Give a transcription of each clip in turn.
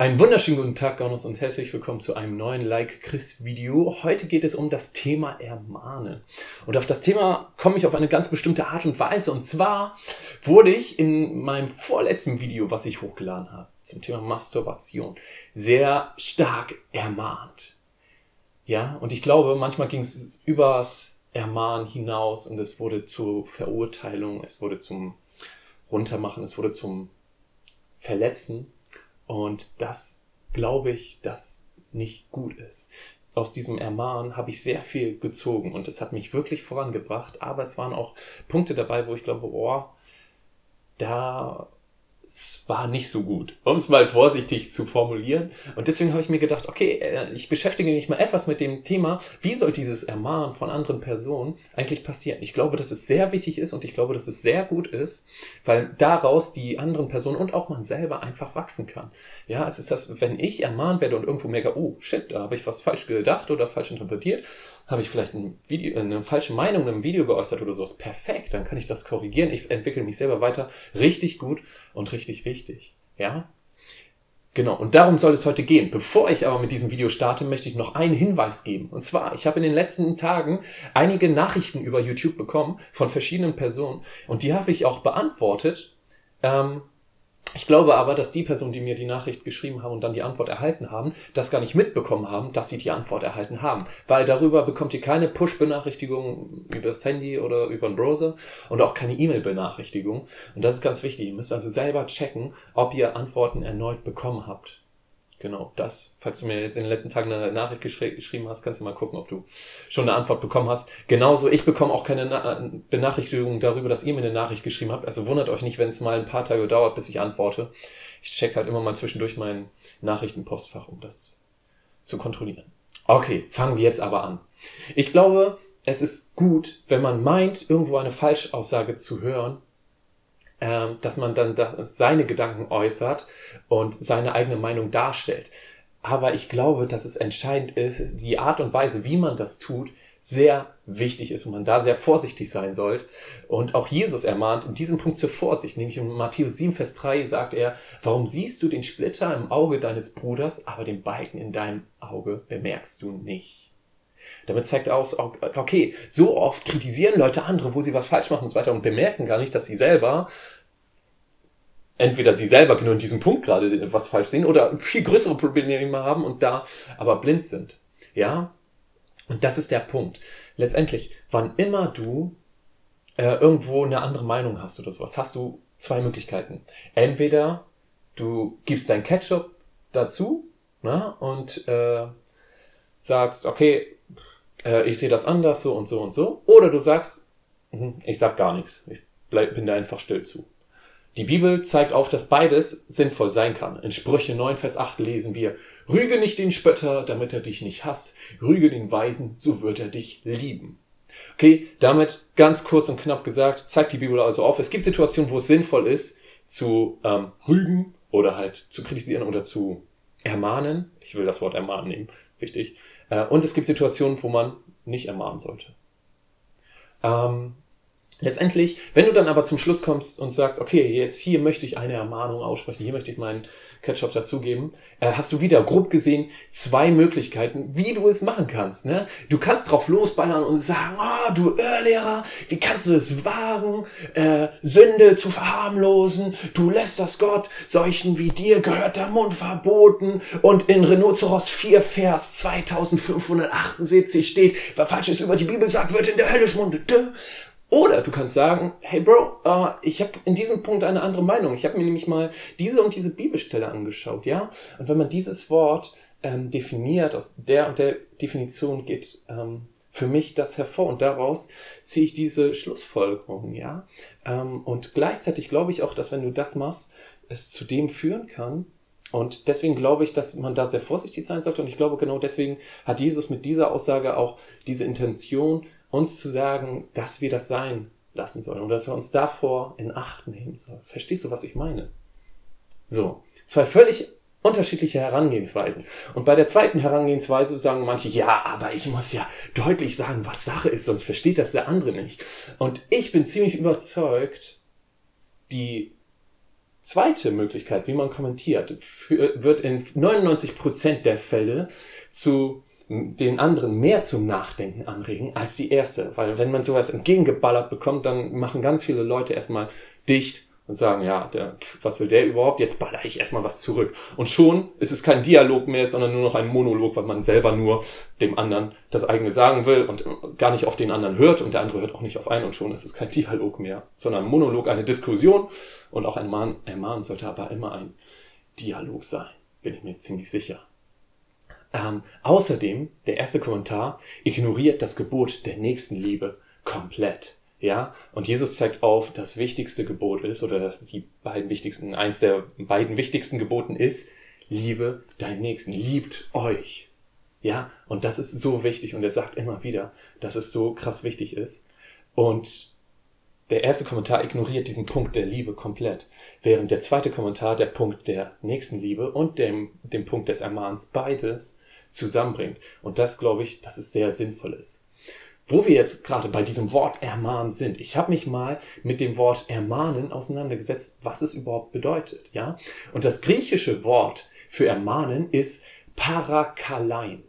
Einen wunderschönen guten Tag, Gaunus, und herzlich willkommen zu einem neuen Like Chris Video. Heute geht es um das Thema Ermahnen. Und auf das Thema komme ich auf eine ganz bestimmte Art und Weise. Und zwar wurde ich in meinem vorletzten Video, was ich hochgeladen habe, zum Thema Masturbation, sehr stark ermahnt. Ja, und ich glaube, manchmal ging es übers Ermahnen hinaus und es wurde zur Verurteilung, es wurde zum Runtermachen, es wurde zum Verletzen. Und das glaube ich, dass nicht gut ist. Aus diesem Ermahnen habe ich sehr viel gezogen und es hat mich wirklich vorangebracht, aber es waren auch Punkte dabei, wo ich glaube, oh, da es war nicht so gut, um es mal vorsichtig zu formulieren. Und deswegen habe ich mir gedacht, okay, äh, ich beschäftige mich mal etwas mit dem Thema, wie soll dieses Ermahnen von anderen Personen eigentlich passieren. Ich glaube, dass es sehr wichtig ist und ich glaube, dass es sehr gut ist, weil daraus die anderen Personen und auch man selber einfach wachsen kann. Ja, es ist das, wenn ich ermahnt werde und irgendwo merke, oh shit, da habe ich was falsch gedacht oder falsch interpretiert, habe ich vielleicht ein Video, eine falsche Meinung in einem Video geäußert oder sowas. Perfekt, dann kann ich das korrigieren. Ich entwickle mich selber weiter. Richtig gut und richtig wichtig. Ja? Genau, und darum soll es heute gehen. Bevor ich aber mit diesem Video starte, möchte ich noch einen Hinweis geben. Und zwar, ich habe in den letzten Tagen einige Nachrichten über YouTube bekommen von verschiedenen Personen und die habe ich auch beantwortet. Ähm, ich glaube aber, dass die Personen, die mir die Nachricht geschrieben haben und dann die Antwort erhalten haben, das gar nicht mitbekommen haben, dass sie die Antwort erhalten haben. Weil darüber bekommt ihr keine Push-Benachrichtigung über das Handy oder über den Browser und auch keine E-Mail-Benachrichtigung. Und das ist ganz wichtig. Ihr müsst also selber checken, ob ihr Antworten erneut bekommen habt. Genau, das. Falls du mir jetzt in den letzten Tagen eine Nachricht geschri geschrieben hast, kannst du mal gucken, ob du schon eine Antwort bekommen hast. Genauso, ich bekomme auch keine Na Benachrichtigung darüber, dass ihr mir eine Nachricht geschrieben habt. Also wundert euch nicht, wenn es mal ein paar Tage dauert, bis ich antworte. Ich check halt immer mal zwischendurch mein Nachrichtenpostfach, um das zu kontrollieren. Okay, fangen wir jetzt aber an. Ich glaube, es ist gut, wenn man meint, irgendwo eine Falschaussage zu hören, ähm, dass man dann da seine Gedanken äußert und seine eigene Meinung darstellt. Aber ich glaube, dass es entscheidend ist, die Art und Weise, wie man das tut, sehr wichtig ist und man da sehr vorsichtig sein sollte. Und auch Jesus ermahnt in diesem Punkt zur Vorsicht, nämlich in Matthäus 7, Vers 3 sagt er, warum siehst du den Splitter im Auge deines Bruders, aber den Balken in deinem Auge bemerkst du nicht? Damit zeigt er aus, okay, so oft kritisieren Leute andere, wo sie was falsch machen und so weiter und bemerken gar nicht, dass sie selber entweder sie selber nur in diesem Punkt gerade was falsch sehen oder viel größere Probleme haben und da aber blind sind. Ja? Und das ist der Punkt. Letztendlich, wann immer du äh, irgendwo eine andere Meinung hast oder sowas, hast du zwei Möglichkeiten. Entweder du gibst dein Ketchup dazu ne, und äh, sagst, okay, äh, ich sehe das anders, so und so und so. Oder du sagst, mh, ich sag gar nichts. Ich bleib, bin da einfach still zu. Die Bibel zeigt auf, dass beides sinnvoll sein kann. In Sprüche 9, Vers 8 lesen wir, Rüge nicht den Spötter, damit er dich nicht hasst. Rüge den Weisen, so wird er dich lieben. Okay, damit ganz kurz und knapp gesagt, zeigt die Bibel also auf, es gibt Situationen, wo es sinnvoll ist, zu ähm, rügen oder halt zu kritisieren oder zu ermahnen. Ich will das Wort ermahnen nehmen, wichtig. Äh, und es gibt Situationen, wo man nicht ermahnen sollte. Ähm, Letztendlich, wenn du dann aber zum Schluss kommst und sagst, okay, jetzt hier möchte ich eine Ermahnung aussprechen, hier möchte ich meinen Ketchup dazugeben, äh, hast du wieder grob gesehen zwei Möglichkeiten, wie du es machen kannst. Ne? Du kannst drauf losballern und sagen, oh, du Irrlehrer, wie kannst du es wagen, äh, Sünde zu verharmlosen? Du lässt das Gott, solchen wie dir gehört der Mund verboten. Und in Rhinoceros 4, Vers 2578 steht, wer Falsches über die Bibel sagt, wird in der Hölle schmundet. Oder du kannst sagen, hey Bro, uh, ich habe in diesem Punkt eine andere Meinung. Ich habe mir nämlich mal diese und diese Bibelstelle angeschaut, ja. Und wenn man dieses Wort ähm, definiert, aus der und der Definition geht ähm, für mich das hervor und daraus ziehe ich diese Schlussfolgerung, ja. Ähm, und gleichzeitig glaube ich auch, dass wenn du das machst, es zu dem führen kann, und deswegen glaube ich, dass man da sehr vorsichtig sein sollte. Und ich glaube, genau deswegen hat Jesus mit dieser Aussage auch diese Intention, uns zu sagen, dass wir das sein lassen sollen und dass wir uns davor in Acht nehmen sollen. Verstehst du, was ich meine? So, zwei völlig unterschiedliche Herangehensweisen. Und bei der zweiten Herangehensweise sagen manche, ja, aber ich muss ja deutlich sagen, was Sache ist, sonst versteht das der andere nicht. Und ich bin ziemlich überzeugt, die zweite Möglichkeit, wie man kommentiert, wird in 99% der Fälle zu den anderen mehr zum Nachdenken anregen als die erste. Weil wenn man sowas entgegengeballert bekommt, dann machen ganz viele Leute erstmal dicht und sagen, ja, der, was will der überhaupt? Jetzt baller ich erstmal was zurück. Und schon ist es kein Dialog mehr, sondern nur noch ein Monolog, weil man selber nur dem anderen das eigene sagen will und gar nicht auf den anderen hört und der andere hört auch nicht auf einen und schon ist es kein Dialog mehr, sondern ein Monolog, eine Diskussion und auch ein Mahn, ein Mahn sollte aber immer ein Dialog sein, bin ich mir ziemlich sicher. Ähm, außerdem, der erste Kommentar ignoriert das Gebot der Nächstenliebe komplett. Ja, und Jesus zeigt auf, das wichtigste Gebot ist, oder die beiden wichtigsten, eins der beiden wichtigsten Geboten ist, liebe deinen Nächsten, liebt euch. Ja, und das ist so wichtig und er sagt immer wieder, dass es so krass wichtig ist. Und der erste Kommentar ignoriert diesen Punkt der Liebe komplett, während der zweite Kommentar der Punkt der Nächstenliebe und dem, dem Punkt des Ermahns beides zusammenbringt. Und das glaube ich, dass es sehr sinnvoll ist wo wir jetzt gerade bei diesem Wort ermahnen sind. Ich habe mich mal mit dem Wort ermahnen auseinandergesetzt, was es überhaupt bedeutet, ja? Und das griechische Wort für ermahnen ist parakalein.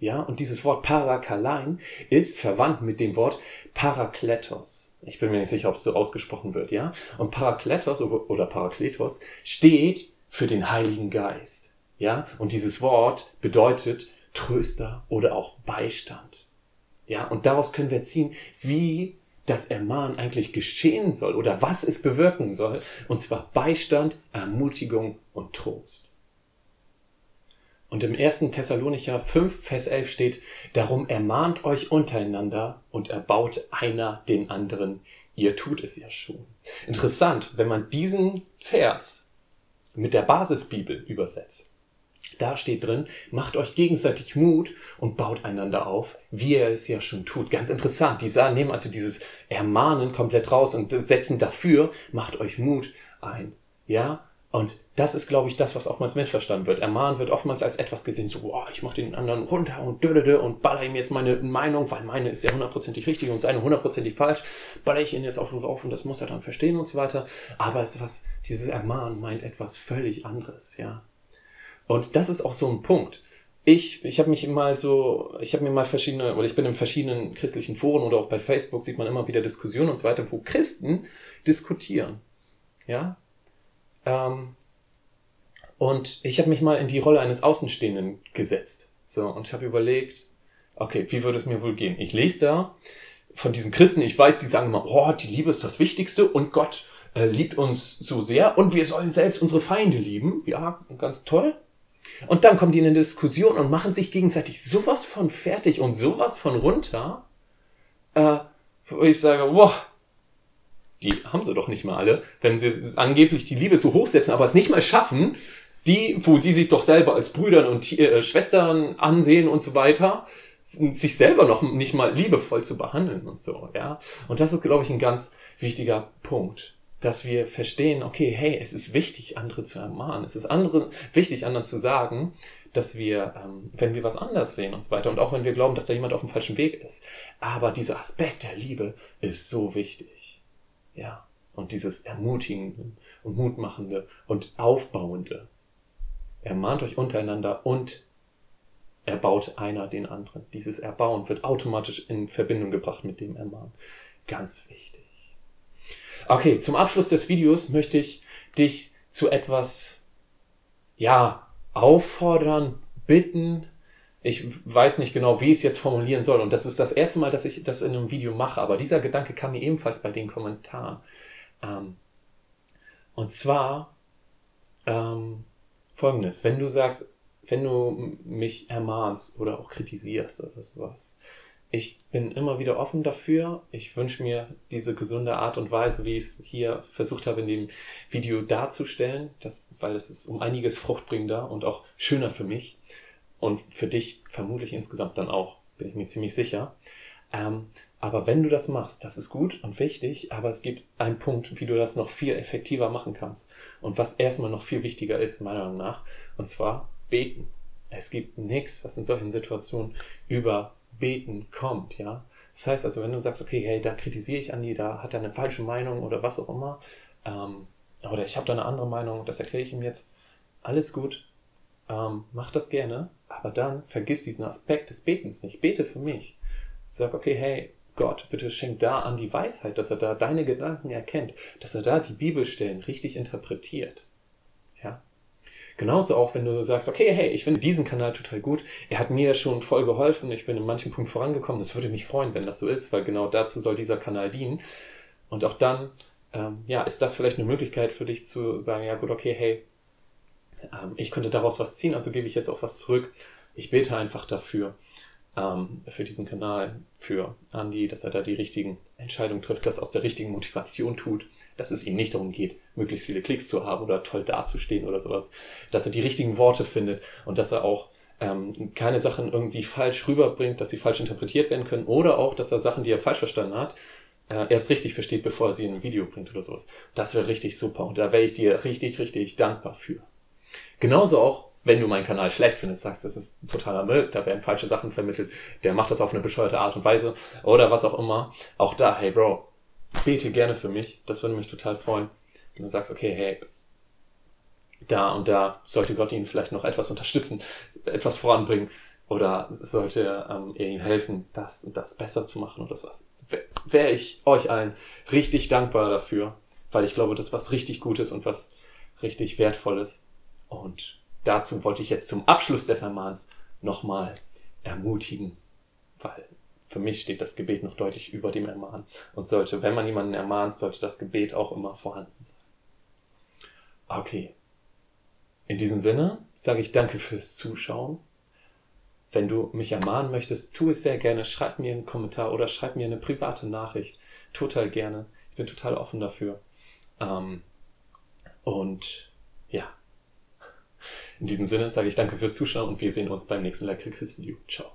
Ja, und dieses Wort parakalein ist verwandt mit dem Wort parakletos. Ich bin mir nicht sicher, ob es so ausgesprochen wird, ja? Und parakletos oder parakletos steht für den Heiligen Geist. Ja, und dieses Wort bedeutet Tröster oder auch Beistand. Ja, und daraus können wir ziehen, wie das Ermahnen eigentlich geschehen soll oder was es bewirken soll. Und zwar Beistand, Ermutigung und Trost. Und im 1. Thessalonicher 5, Vers 11 steht, darum ermahnt euch untereinander und erbaut einer den anderen. Ihr tut es ja schon. Interessant, wenn man diesen Vers mit der Basisbibel übersetzt da steht drin, macht euch gegenseitig Mut und baut einander auf, wie er es ja schon tut. Ganz interessant. Die nehmen also dieses Ermahnen komplett raus und setzen dafür, macht euch Mut ein. Ja? Und das ist, glaube ich, das, was oftmals missverstanden wird. Ermahnen wird oftmals als etwas gesehen, so, oh, ich mache den anderen runter und dödödö und baller ihm jetzt meine Meinung, weil meine ist ja hundertprozentig richtig und seine hundertprozentig falsch, baller ich ihn jetzt auf und auf und das muss er dann verstehen und so weiter. Aber es ist was, dieses Ermahnen meint etwas völlig anderes, ja. Und das ist auch so ein Punkt. Ich, ich habe mich mal so, ich habe mir mal verschiedene, oder ich bin in verschiedenen christlichen Foren oder auch bei Facebook sieht man immer wieder Diskussionen und so weiter, wo Christen diskutieren. Ja? Ähm, und ich habe mich mal in die Rolle eines Außenstehenden gesetzt. So, und ich habe überlegt, okay, wie würde es mir wohl gehen? Ich lese da von diesen Christen, ich weiß, die sagen immer, oh, die Liebe ist das Wichtigste und Gott äh, liebt uns so sehr und wir sollen selbst unsere Feinde lieben. Ja, ganz toll. Und dann kommen die in eine Diskussion und machen sich gegenseitig sowas von fertig und sowas von runter, äh, wo ich sage, boah, die haben sie doch nicht mal alle, wenn sie angeblich die Liebe so hochsetzen, aber es nicht mal schaffen, die, wo sie sich doch selber als Brüdern und äh, Schwestern ansehen und so weiter, sich selber noch nicht mal liebevoll zu behandeln und so, ja. Und das ist, glaube ich, ein ganz wichtiger Punkt dass wir verstehen, okay, hey, es ist wichtig, andere zu ermahnen. Es ist andere, wichtig, anderen zu sagen, dass wir, ähm, wenn wir was anders sehen und so weiter, und auch wenn wir glauben, dass da jemand auf dem falschen Weg ist. Aber dieser Aspekt der Liebe ist so wichtig. Ja. Und dieses Ermutigende und Mutmachende und Aufbauende. Ermahnt euch untereinander und erbaut einer den anderen. Dieses Erbauen wird automatisch in Verbindung gebracht mit dem Ermahnen. Ganz wichtig. Okay, zum Abschluss des Videos möchte ich dich zu etwas, ja, auffordern, bitten. Ich weiß nicht genau, wie ich es jetzt formulieren soll. Und das ist das erste Mal, dass ich das in einem Video mache. Aber dieser Gedanke kam mir ebenfalls bei den Kommentaren. Ähm, und zwar ähm, folgendes. Wenn du sagst, wenn du mich ermahnst oder auch kritisierst oder sowas, ich bin immer wieder offen dafür. Ich wünsche mir diese gesunde Art und Weise, wie ich es hier versucht habe, in dem Video darzustellen, das, weil es ist um einiges fruchtbringender und auch schöner für mich und für dich vermutlich insgesamt dann auch, bin ich mir ziemlich sicher. Ähm, aber wenn du das machst, das ist gut und wichtig, aber es gibt einen Punkt, wie du das noch viel effektiver machen kannst. Und was erstmal noch viel wichtiger ist, meiner Meinung nach, und zwar beten. Es gibt nichts, was in solchen Situationen über Beten kommt, ja. Das heißt also, wenn du sagst, okay, hey, da kritisiere ich Andi, da hat er eine falsche Meinung oder was auch immer, ähm, oder ich habe da eine andere Meinung, das erkläre ich ihm jetzt. Alles gut, ähm, mach das gerne, aber dann vergiss diesen Aspekt des Betens nicht. Bete für mich. Sag, okay, hey, Gott, bitte schenk da an die Weisheit, dass er da deine Gedanken erkennt, dass er da die Bibelstellen richtig interpretiert. Genauso auch, wenn du sagst, okay, hey, ich finde diesen Kanal total gut. Er hat mir schon voll geholfen. Ich bin in manchen Punkten vorangekommen. Das würde mich freuen, wenn das so ist, weil genau dazu soll dieser Kanal dienen. Und auch dann, ähm, ja, ist das vielleicht eine Möglichkeit für dich zu sagen, ja gut, okay, hey, ähm, ich könnte daraus was ziehen, also gebe ich jetzt auch was zurück. Ich bete einfach dafür, ähm, für diesen Kanal, für Andy, dass er da die richtigen Entscheidungen trifft, das aus der richtigen Motivation tut, dass es ihm nicht darum geht, möglichst viele Klicks zu haben oder toll dazustehen oder sowas, dass er die richtigen Worte findet und dass er auch ähm, keine Sachen irgendwie falsch rüberbringt, dass sie falsch interpretiert werden können oder auch, dass er Sachen, die er falsch verstanden hat, äh, erst richtig versteht, bevor er sie in ein Video bringt oder sowas. Das wäre richtig super und da wäre ich dir richtig, richtig dankbar für. Genauso auch, wenn du meinen Kanal schlecht findest, sagst, das ist totaler Müll, da werden falsche Sachen vermittelt, der macht das auf eine bescheuerte Art und Weise oder was auch immer. Auch da, hey Bro, bete gerne für mich, das würde mich total freuen. Und du sagst, okay, hey, da und da sollte Gott ihn vielleicht noch etwas unterstützen, etwas voranbringen oder sollte ähm, er ihm helfen, das und das besser zu machen oder sowas. Wäre ich euch allen richtig dankbar dafür, weil ich glaube, das ist was richtig Gutes und was richtig Wertvolles. Und dazu wollte ich jetzt zum Abschluss des Ermahns nochmal ermutigen, weil für mich steht das Gebet noch deutlich über dem Ermahnen und sollte, wenn man jemanden ermahnt, sollte das Gebet auch immer vorhanden sein. Okay. In diesem Sinne sage ich danke fürs Zuschauen. Wenn du mich ermahnen möchtest, tu es sehr gerne. Schreib mir einen Kommentar oder schreib mir eine private Nachricht. Total gerne. Ich bin total offen dafür. Ähm, und ja, in diesem Sinne sage ich danke fürs Zuschauen und wir sehen uns beim nächsten Like Chris Video. Ciao.